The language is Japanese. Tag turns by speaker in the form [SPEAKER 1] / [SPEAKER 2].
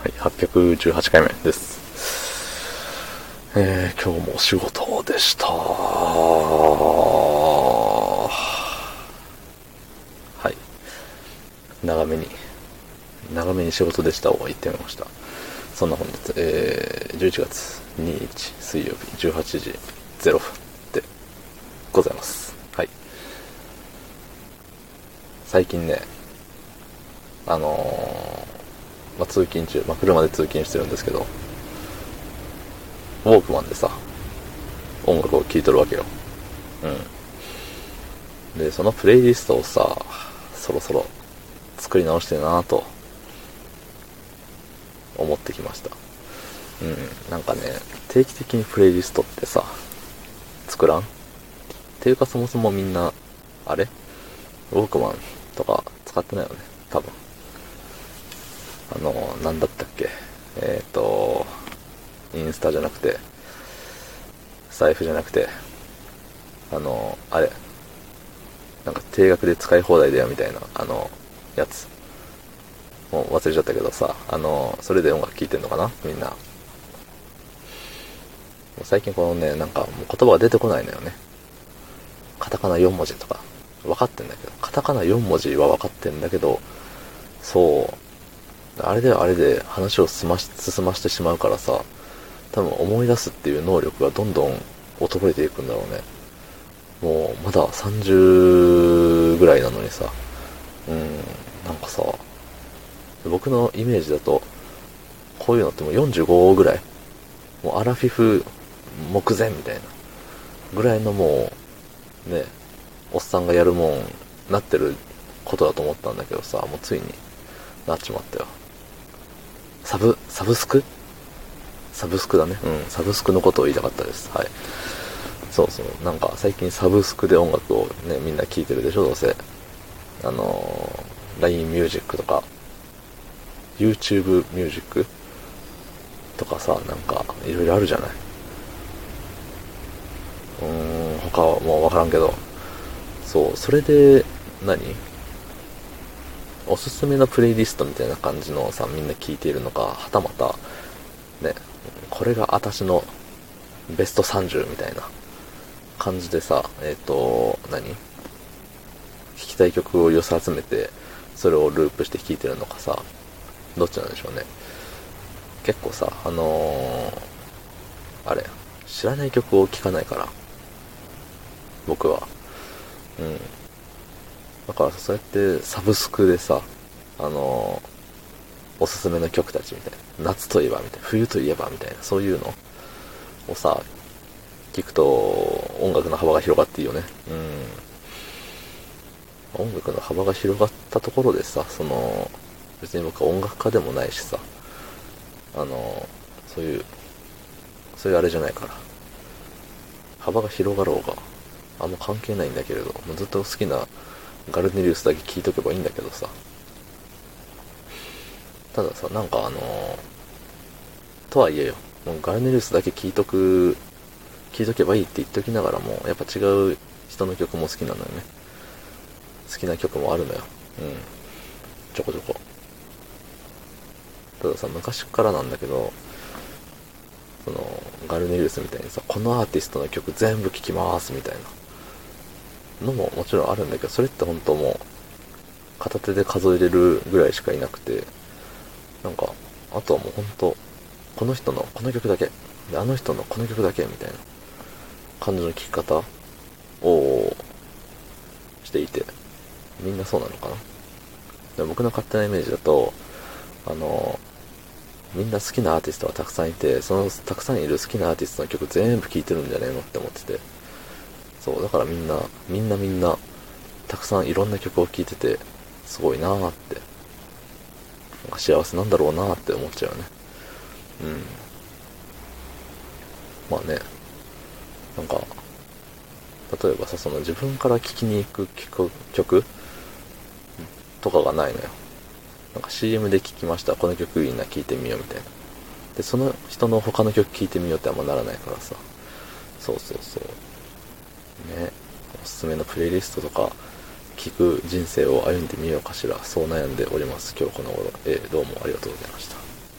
[SPEAKER 1] はい、818回目です。えー、今日もお仕事でした。はい。長めに、長めに仕事でしたを言ってみました。そんな本日、えー、11月2日水曜日18時0分でございます。はい。最近ね、あのーまあ、通勤中、まあ、車で通勤してるんですけど、ウォークマンでさ、音楽を聴いとるわけよ。うん。で、そのプレイリストをさ、そろそろ作り直してるなぁと、思ってきました。うん。なんかね、定期的にプレイリストってさ、作らん？っていうかそもそもみんな、あれ？ウォークマンとか使ってないよね、多分。あの、なんだったっけ？えっ、と、インスタじゃなくて、財布じゃなくて、あの、あれ、なんか定額で使い放題だよみたいな、あの、やつ。もう忘れちゃったけどさ、あの、それで音楽聴いてんのかな？みんな。もう最近このね、なんかもう言葉が出てこないのよね。カタカナ4文字とか、分かってんだけど、カタカナ4文字は分かってんだけど、そう、あれであれで話を進まし進ましてしまうからさ、多分思い出すっていう能力がどんどん衰えていくんだろうね。もう、まだ30ぐらいなのにさ、うん、なんかさ、僕のイメージだと、こういうのってもう45ぐらい、もうアラフィフ目前みたいな、ぐらいのもう、ね、おっさんがやるもん、なってることだと思ったんだけどさ、もうついになっちまったよ。サブ、サブスク？サブスクだね。うん、サブスクのことを言いたかったです。はい。そうそう。なんか最近サブスクで音楽をね、みんな聴いてるでしょ、どうせ。あのー、LINE ミュージックとか、YouTube ミュージック？とかさ、なんか、いろいろあるじゃない？うーん、他はもうわからんけど。そう、それで何、おすすめのプレイリストみたいな感じのさ、みんな聞いているのか、はたまた、ね、これが私のベスト30みたいな感じでさ、えっ、と、何？聴きたい曲を寄せ集めて、それをループして聴いてるのかさ、どっちなんでしょうね。結構さ、あのー、あれ、知らない曲を聴かないから、僕は。うん。だからそうやってサブスクでさ、あの、おすすめの曲たちみたいな。夏といえばみたいな。冬といえばみたいな。そういうのをさ、聞くと音楽の幅が広がっていいよね。うん。音楽の幅が広がったところでさ、その、別に僕は音楽家でもないしさ、あの、そういう、そういうあれじゃないから。幅が広がろうが、あんま関係ないんだけれど、もうずっと好きなガルネリウスだけ聞いとけばいいんだけどさ。たださ、なんかあのー、とはいえよ、もうガルネリウスだけ聞いとく、聞いとけばいいって言っときながらも、やっぱ違う人の曲も好きなのよね。好きな曲もあるのよ。うん。ちょこちょこ。たださ、昔からなんだけど、その、ガルネリウスみたいにさ、このアーティストの曲全部聴きますみたいなのももちろんあるんだけど、それって本当もう、片手で数えれるぐらいしかいなくて、なんか、あとはもう本当この人のこの曲だけ、あの人のこの曲だけみたいな感じの聴き方をしていて、みんなそうなのかな？で僕の勝手なイメージだと、あの、みんな好きなアーティストはたくさんいて、そのたくさんいる好きなアーティストの曲全部聴いてるんじゃねえのって思ってて。そう、だからみんな、みんなみんな、たくさんいろんな曲を聴いてて、すごいなーって、なんか幸せなんだろうなーって思っちゃうよね。うん。まあね、なんか、例えばさ、その自分から聴きに行く曲曲とかがないのよ。なんか CM で聴きました。この曲いいな、聴いてみようみたいな。で、その人の他の曲聴いてみようってあんまならないからさ。そうそうそう。ね。おすすめのプレイリストとか、聞く人生を歩んでみようかしら。そう悩んでおります。今日この頃。えー、どうもありがとうございました。